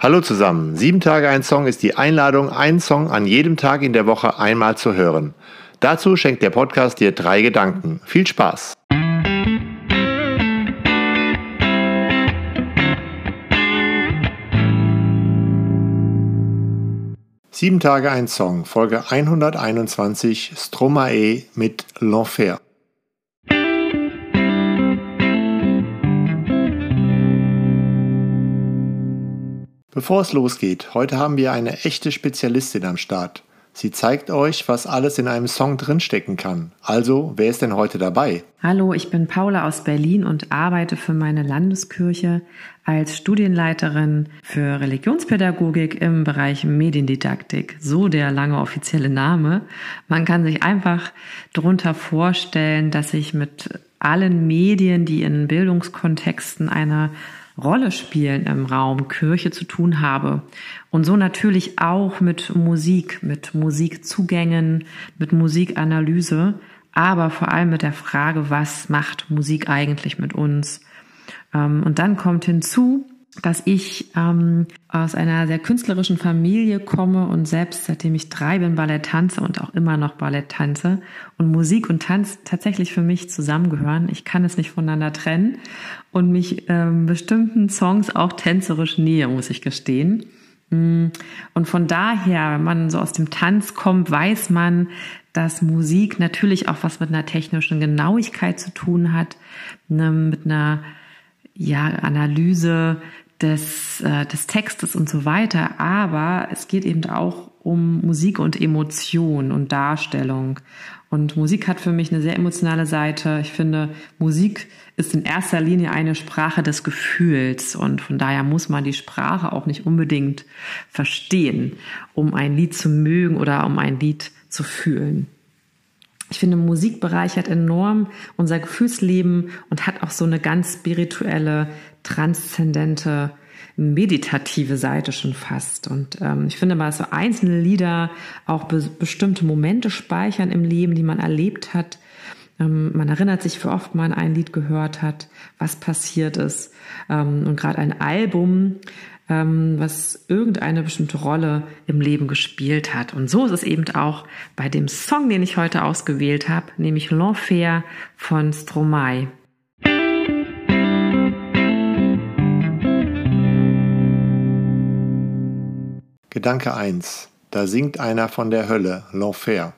Hallo zusammen. Sieben Tage ein Song ist die Einladung, einen Song an jedem Tag in der Woche einmal zu hören. Dazu schenkt der Podcast dir drei Gedanken. Viel Spaß! Sieben Tage ein Song, Folge 121, Stromae mit L'Enfer. Bevor es losgeht, heute haben wir eine echte Spezialistin am Start. Sie zeigt euch, was alles in einem Song drinstecken kann. Also, wer ist denn heute dabei? Hallo, ich bin Paula aus Berlin und arbeite für meine Landeskirche als Studienleiterin für Religionspädagogik im Bereich Mediendidaktik. So der lange offizielle Name. Man kann sich einfach darunter vorstellen, dass ich mit allen Medien, die in Bildungskontexten eine Rolle spielen im Raum Kirche zu tun habe. Und so natürlich auch mit Musik, mit Musikzugängen, mit Musikanalyse, aber vor allem mit der Frage, was macht Musik eigentlich mit uns? Ähm, und dann kommt hinzu, dass ich ähm, aus einer sehr künstlerischen Familie komme und selbst seitdem ich drei bin Ballett tanze und auch immer noch Ballett tanze und Musik und Tanz tatsächlich für mich zusammengehören. Ich kann es nicht voneinander trennen und mich ähm, bestimmten Songs auch tänzerisch nähe, muss ich gestehen. Mm, und von daher, wenn man so aus dem Tanz kommt, weiß man, dass Musik natürlich auch was mit einer technischen Genauigkeit zu tun hat, ne, mit einer ja, Analyse des, äh, des Textes und so weiter, aber es geht eben auch um Musik und Emotion und Darstellung. Und Musik hat für mich eine sehr emotionale Seite. Ich finde, Musik ist in erster Linie eine Sprache des Gefühls und von daher muss man die Sprache auch nicht unbedingt verstehen, um ein Lied zu mögen oder um ein Lied zu fühlen. Ich finde, Musik bereichert enorm unser Gefühlsleben und hat auch so eine ganz spirituelle, transzendente, meditative Seite schon fast. Und ähm, ich finde mal so einzelne Lieder auch be bestimmte Momente speichern im Leben, die man erlebt hat. Ähm, man erinnert sich, wie oft man ein Lied gehört hat, was passiert ist. Ähm, und gerade ein Album ähm, was irgendeine bestimmte Rolle im Leben gespielt hat. Und so ist es eben auch bei dem Song, den ich heute ausgewählt habe, nämlich L'Enfer von Stromae. Gedanke 1. Da singt einer von der Hölle, L'Enfer.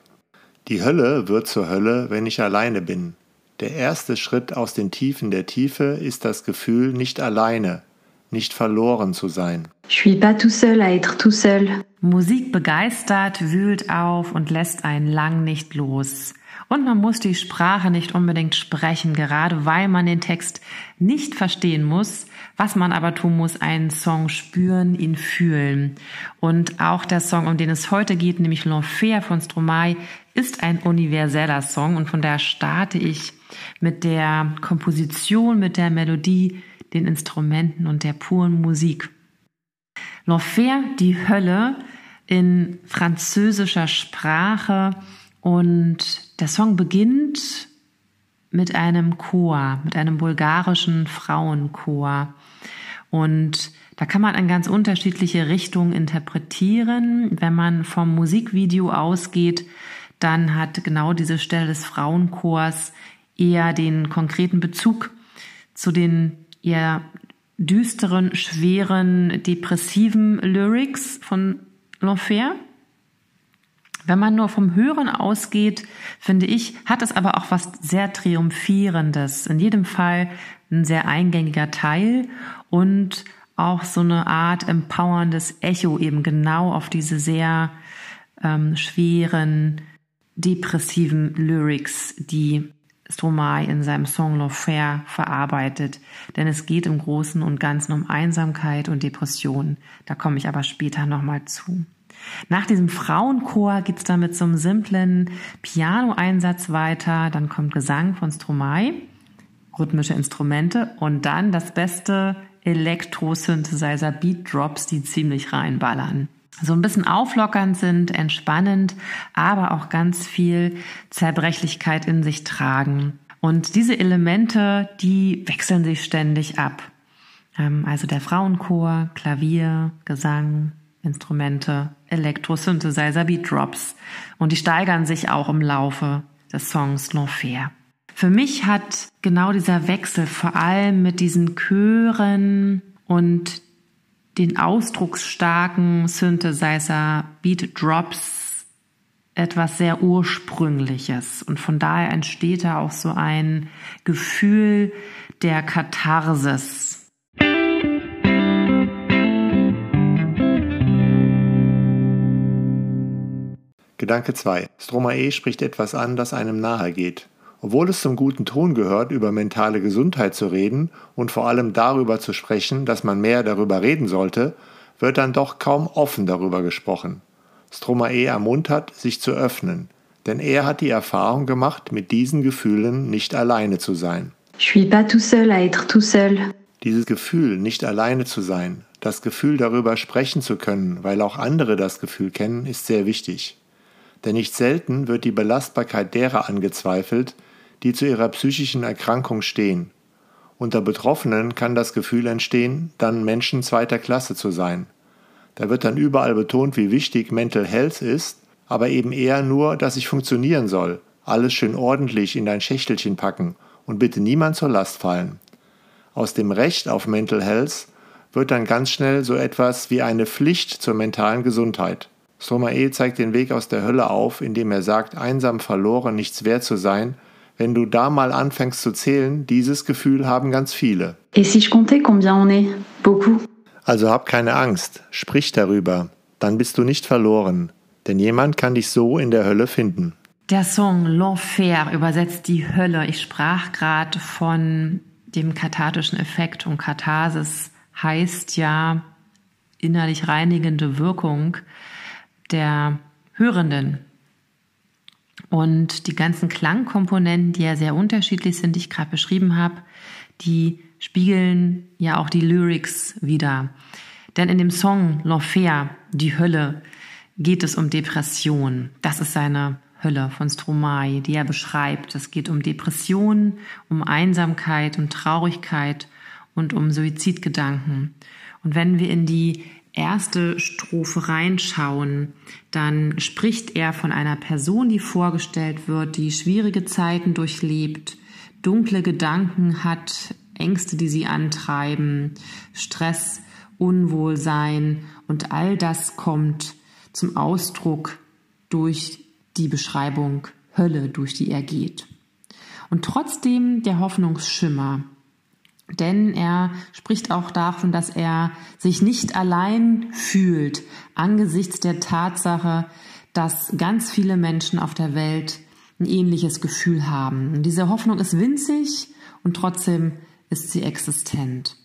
Die Hölle wird zur Hölle, wenn ich alleine bin. Der erste Schritt aus den Tiefen der Tiefe ist das Gefühl, nicht alleine, nicht verloren zu sein. Je suis pas tout seul à être tout seul. Musik begeistert, wühlt auf und lässt einen lang nicht los. Und man muss die Sprache nicht unbedingt sprechen, gerade weil man den Text nicht verstehen muss. Was man aber tun muss, einen Song spüren, ihn fühlen. Und auch der Song, um den es heute geht, nämlich L'Enfer von Stromae, ist ein universeller Song. Und von daher starte ich mit der Komposition, mit der Melodie, den Instrumenten und der puren Musik. L'Enfer, die Hölle in französischer Sprache und der Song beginnt mit einem Chor, mit einem bulgarischen Frauenchor. Und da kann man in ganz unterschiedliche Richtungen interpretieren. Wenn man vom Musikvideo ausgeht, dann hat genau diese Stelle des Frauenchors eher den konkreten Bezug zu den eher düsteren, schweren, depressiven Lyrics von L'Enfer. Wenn man nur vom Hören ausgeht, finde ich, hat es aber auch was sehr Triumphierendes. In jedem Fall ein sehr eingängiger Teil und auch so eine Art empowerndes Echo eben genau auf diese sehr ähm, schweren, depressiven Lyrics, die Stromae in seinem Song L'Enfer verarbeitet, denn es geht im Großen und Ganzen um Einsamkeit und Depression. Da komme ich aber später nochmal zu. Nach diesem Frauenchor geht's dann mit so einem simplen Piano-Einsatz weiter, dann kommt Gesang von Stromae, rhythmische Instrumente und dann das beste Elektro-Synthesizer Beat Drops, die ziemlich reinballern so ein bisschen auflockernd sind, entspannend, aber auch ganz viel Zerbrechlichkeit in sich tragen. Und diese Elemente, die wechseln sich ständig ab. Ähm, also der Frauenchor, Klavier, Gesang, Instrumente, Elektrosynthesizer, Beat Drops. Und die steigern sich auch im Laufe des Songs L'Enfer. Für mich hat genau dieser Wechsel vor allem mit diesen Chören und den ausdrucksstarken Synthesizer Beat Drops etwas sehr Ursprüngliches. Und von daher entsteht da auch so ein Gefühl der Katharsis, Gedanke 2. Stromae spricht etwas an, das einem nahe geht. Obwohl es zum guten Ton gehört, über mentale Gesundheit zu reden und vor allem darüber zu sprechen, dass man mehr darüber reden sollte, wird dann doch kaum offen darüber gesprochen. Stromae ermuntert, sich zu öffnen, denn er hat die Erfahrung gemacht, mit diesen Gefühlen nicht alleine zu sein. Dieses Gefühl, nicht alleine zu sein, das Gefühl darüber sprechen zu können, weil auch andere das Gefühl kennen, ist sehr wichtig. Denn nicht selten wird die Belastbarkeit derer angezweifelt, die zu ihrer psychischen Erkrankung stehen. Unter Betroffenen kann das Gefühl entstehen, dann Menschen zweiter Klasse zu sein. Da wird dann überall betont, wie wichtig Mental Health ist, aber eben eher nur, dass ich funktionieren soll, alles schön ordentlich in dein Schächtelchen packen und bitte niemand zur Last fallen. Aus dem Recht auf Mental Health wird dann ganz schnell so etwas wie eine Pflicht zur mentalen Gesundheit. Stromae zeigt den Weg aus der Hölle auf, indem er sagt, einsam verloren nichts wert zu sein. Wenn du da mal anfängst zu zählen, dieses Gefühl haben ganz viele. Et si je comptais combien on est? Beaucoup. Also hab keine Angst, sprich darüber, dann bist du nicht verloren, denn jemand kann dich so in der Hölle finden. Der Song L'Enfer übersetzt die Hölle. Ich sprach gerade von dem kathartischen Effekt und Katharsis heißt ja innerlich reinigende Wirkung der Hörenden. Und die ganzen Klangkomponenten, die ja sehr unterschiedlich sind, die ich gerade beschrieben habe, die spiegeln ja auch die Lyrics wieder. Denn in dem Song L'Enfer, die Hölle, geht es um Depression. Das ist seine Hölle von Stromae, die er beschreibt. Es geht um Depression, um Einsamkeit und Traurigkeit und um Suizidgedanken. Und wenn wir in die erste Strophe reinschauen, dann spricht er von einer Person, die vorgestellt wird, die schwierige Zeiten durchlebt, dunkle Gedanken hat, Ängste, die sie antreiben, Stress, Unwohlsein und all das kommt zum Ausdruck durch die Beschreibung Hölle, durch die er geht. Und trotzdem der Hoffnungsschimmer, denn er spricht auch davon, dass er sich nicht allein fühlt angesichts der Tatsache, dass ganz viele Menschen auf der Welt ein ähnliches Gefühl haben. Und diese Hoffnung ist winzig und trotzdem ist sie existent.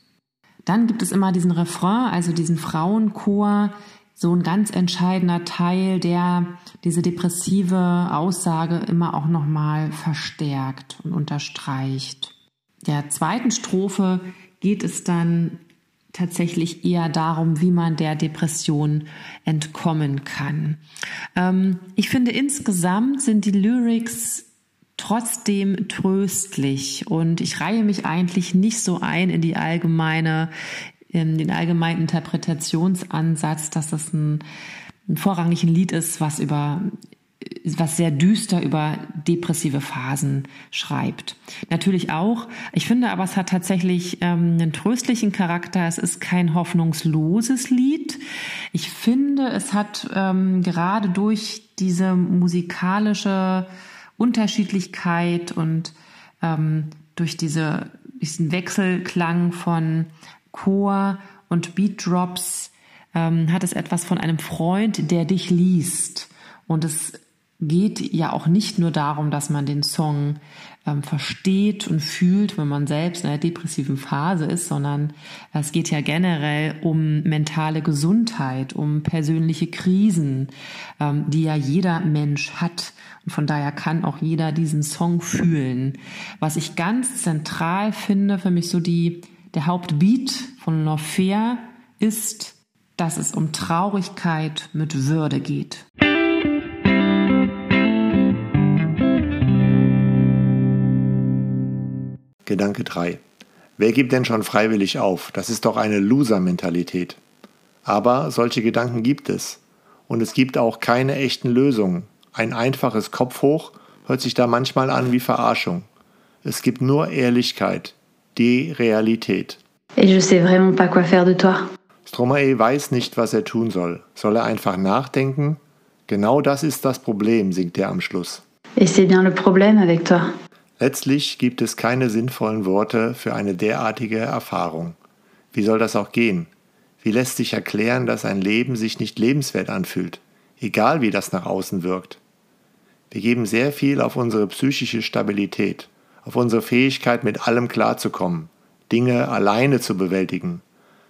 Dann gibt es immer diesen Refrain, also diesen Frauenchor, so ein ganz entscheidender Teil, der diese depressive Aussage immer auch nochmal verstärkt und unterstreicht der zweiten Strophe geht es dann tatsächlich eher darum, wie man der Depression entkommen kann. Ähm, ich finde insgesamt sind die Lyrics trotzdem tröstlich und ich reihe mich eigentlich nicht so ein in die allgemeine, in den allgemeinen Interpretationsansatz, dass das ein, ein vorrangig ein Lied ist, was über was sehr düster über depressive Phasen schreibt. Natürlich auch. Ich finde aber, es hat tatsächlich ähm, einen tröstlichen Charakter. Es ist kein hoffnungsloses Lied. Ich finde, es hat ähm, gerade durch diese musikalische Unterschiedlichkeit und ähm, durch diese, diesen Wechselklang von Chor und Beat Drops ähm, hat es etwas von einem Freund, der dich liest. Und es geht ja auch nicht nur darum, dass man den Song ähm, versteht und fühlt, wenn man selbst in einer depressiven Phase ist, sondern es geht ja generell um mentale Gesundheit, um persönliche Krisen, ähm, die ja jeder Mensch hat. Und von daher kann auch jeder diesen Song fühlen. Was ich ganz zentral finde, für mich so die, der Hauptbeat von L'Enfer ist, dass es um Traurigkeit mit Würde geht. Gedanke 3. Wer gibt denn schon freiwillig auf? Das ist doch eine Loser-Mentalität. Aber solche Gedanken gibt es. Und es gibt auch keine echten Lösungen. Ein einfaches Kopf hoch hört sich da manchmal an wie Verarschung. Es gibt nur Ehrlichkeit, die Realität. Et je sais vraiment pas quoi faire de toi. Stromae weiß nicht, was er tun soll. Soll er einfach nachdenken? Genau das ist das Problem, singt er am Schluss. Et c'est bien le problème avec toi. Letztlich gibt es keine sinnvollen Worte für eine derartige Erfahrung. Wie soll das auch gehen? Wie lässt sich erklären, dass ein Leben sich nicht lebenswert anfühlt, egal wie das nach außen wirkt? Wir geben sehr viel auf unsere psychische Stabilität, auf unsere Fähigkeit, mit allem klarzukommen, Dinge alleine zu bewältigen.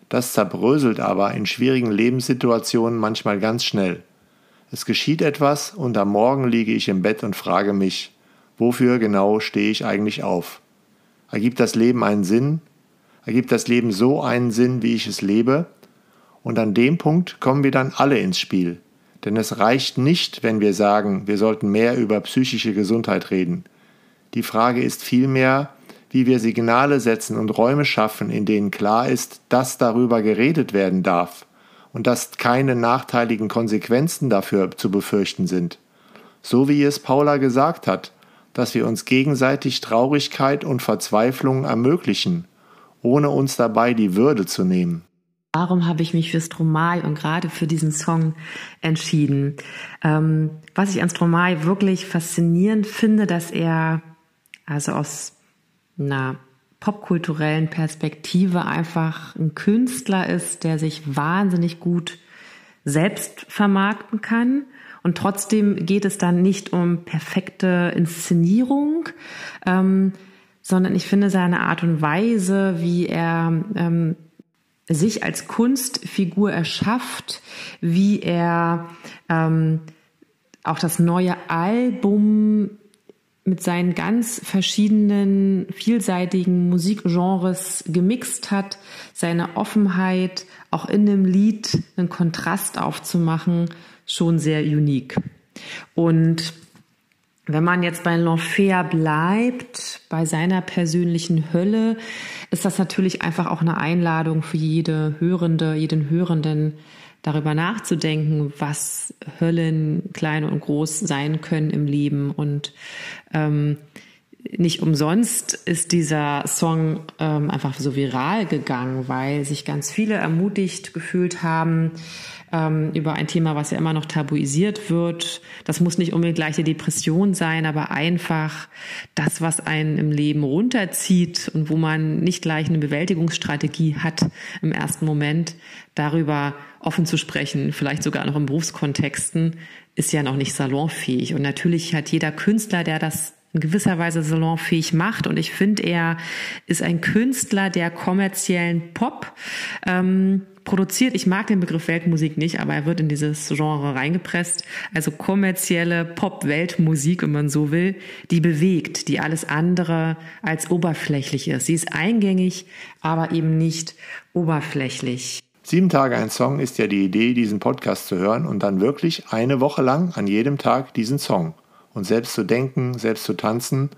Das zerbröselt aber in schwierigen Lebenssituationen manchmal ganz schnell. Es geschieht etwas und am Morgen liege ich im Bett und frage mich, wofür genau stehe ich eigentlich auf? Ergibt das Leben einen Sinn? Ergibt das Leben so einen Sinn, wie ich es lebe? Und an dem Punkt kommen wir dann alle ins Spiel. Denn es reicht nicht, wenn wir sagen, wir sollten mehr über psychische Gesundheit reden. Die Frage ist vielmehr, wie wir Signale setzen und Räume schaffen, in denen klar ist, dass darüber geredet werden darf und dass keine nachteiligen Konsequenzen dafür zu befürchten sind. So wie es Paula gesagt hat, dass wir uns gegenseitig Traurigkeit und Verzweiflung ermöglichen, ohne uns dabei die Würde zu nehmen. Warum habe ich mich für Stromae und gerade für diesen Song entschieden? Ähm, was ich an Stromae wirklich faszinierend finde, dass er also aus einer popkulturellen Perspektive einfach ein Künstler ist, der sich wahnsinnig gut selbst vermarkten kann. Und trotzdem geht es dann nicht um perfekte Inszenierung, ähm, sondern ich finde seine Art und Weise, wie er ähm, sich als Kunstfigur erschafft, wie er ähm, auch das neue Album mit seinen ganz verschiedenen, vielseitigen Musikgenres gemixt hat, seine Offenheit auch in dem Lied einen Kontrast aufzumachen, schon sehr unique. Und wenn man jetzt bei L'Enfer bleibt, bei seiner persönlichen Hölle, ist das natürlich einfach auch eine Einladung für jede Hörende, jeden Hörenden, darüber nachzudenken, was Höllen klein und groß sein können im Leben. Und ähm, nicht umsonst ist dieser Song ähm, einfach so viral gegangen, weil sich ganz viele ermutigt gefühlt haben, ähm, über ein Thema, was ja immer noch tabuisiert wird. Das muss nicht unbedingt gleich die Depression sein, aber einfach das, was einen im Leben runterzieht und wo man nicht gleich eine Bewältigungsstrategie hat im ersten Moment, darüber offen zu sprechen, vielleicht sogar noch in Berufskontexten, ist ja noch nicht salonfähig. Und natürlich hat jeder Künstler, der das in gewisser Weise salonfähig macht. Und ich finde, er ist ein Künstler der kommerziellen Pop. Ähm, produziert. Ich mag den Begriff Weltmusik nicht, aber er wird in dieses Genre reingepresst. Also kommerzielle Pop-Weltmusik, wenn man so will, die bewegt, die alles andere als oberflächlich ist. Sie ist eingängig, aber eben nicht oberflächlich. Sieben Tage ein Song ist ja die Idee, diesen Podcast zu hören und dann wirklich eine Woche lang an jedem Tag diesen Song und selbst zu denken, selbst zu tanzen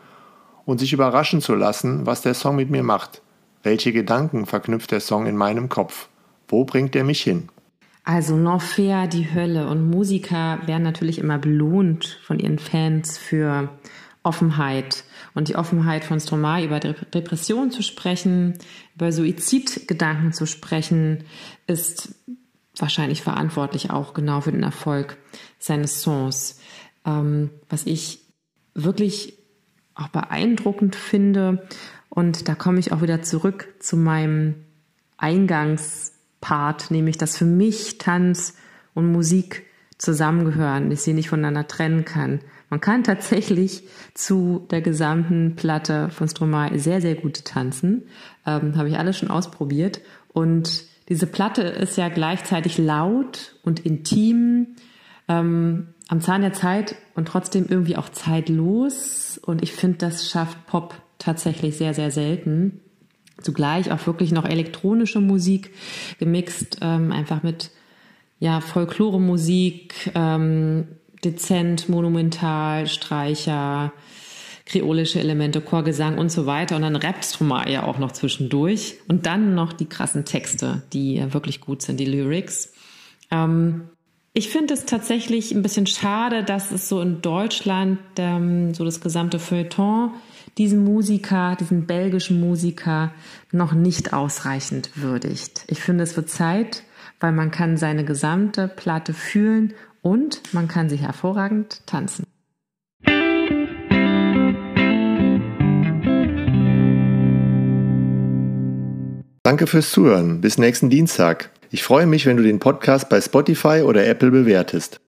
und sich überraschen zu lassen, was der Song mit mir macht. Welche Gedanken verknüpft der Song in meinem Kopf? Wo bringt er mich hin? Also L'Enfer, die Hölle und Musiker werden natürlich immer belohnt von ihren Fans für Offenheit und die Offenheit von Stromae über Depression zu sprechen, über Suizidgedanken zu sprechen, ist wahrscheinlich verantwortlich auch genau für den Erfolg seines Songs. Ähm, was ich wirklich auch beeindruckend finde, und da komme ich auch wieder zurück zu meinem Eingangs Part, nämlich dass für mich Tanz und Musik zusammengehören, dass sie nicht voneinander trennen kann. Man kann tatsächlich zu der gesamten Platte von Stromae sehr, sehr gut tanzen. Ähm, Habe ich alles schon ausprobiert. Und diese Platte ist ja gleichzeitig laut und intim, ähm, am Zahn der Zeit und trotzdem irgendwie auch zeitlos. Und ich finde, das schafft Pop tatsächlich sehr, sehr selten zugleich auch wirklich noch elektronische Musik gemixt, ähm, einfach mit ja Folklore-Musik, ähm, dezent, monumental, Streicher, kreolische Elemente, Chorgesang und so weiter. Und dann rappt Stromae ja auch noch zwischendurch. Und dann noch die krassen Texte, die wirklich gut sind, die Lyrics. Ähm, ich finde es tatsächlich ein bisschen schade, dass es so in Deutschland ähm, so das gesamte Feuilleton diesen Musiker, diesen belgischen Musiker noch nicht ausreichend würdigt. Ich finde, es wird Zeit, weil man kann seine gesamte Platte fühlen und man kann sie hervorragend tanzen. Danke fürs Zuhören. Bis nächsten Dienstag. Ich freue mich, wenn du den Podcast bei Spotify oder Apple bewertest.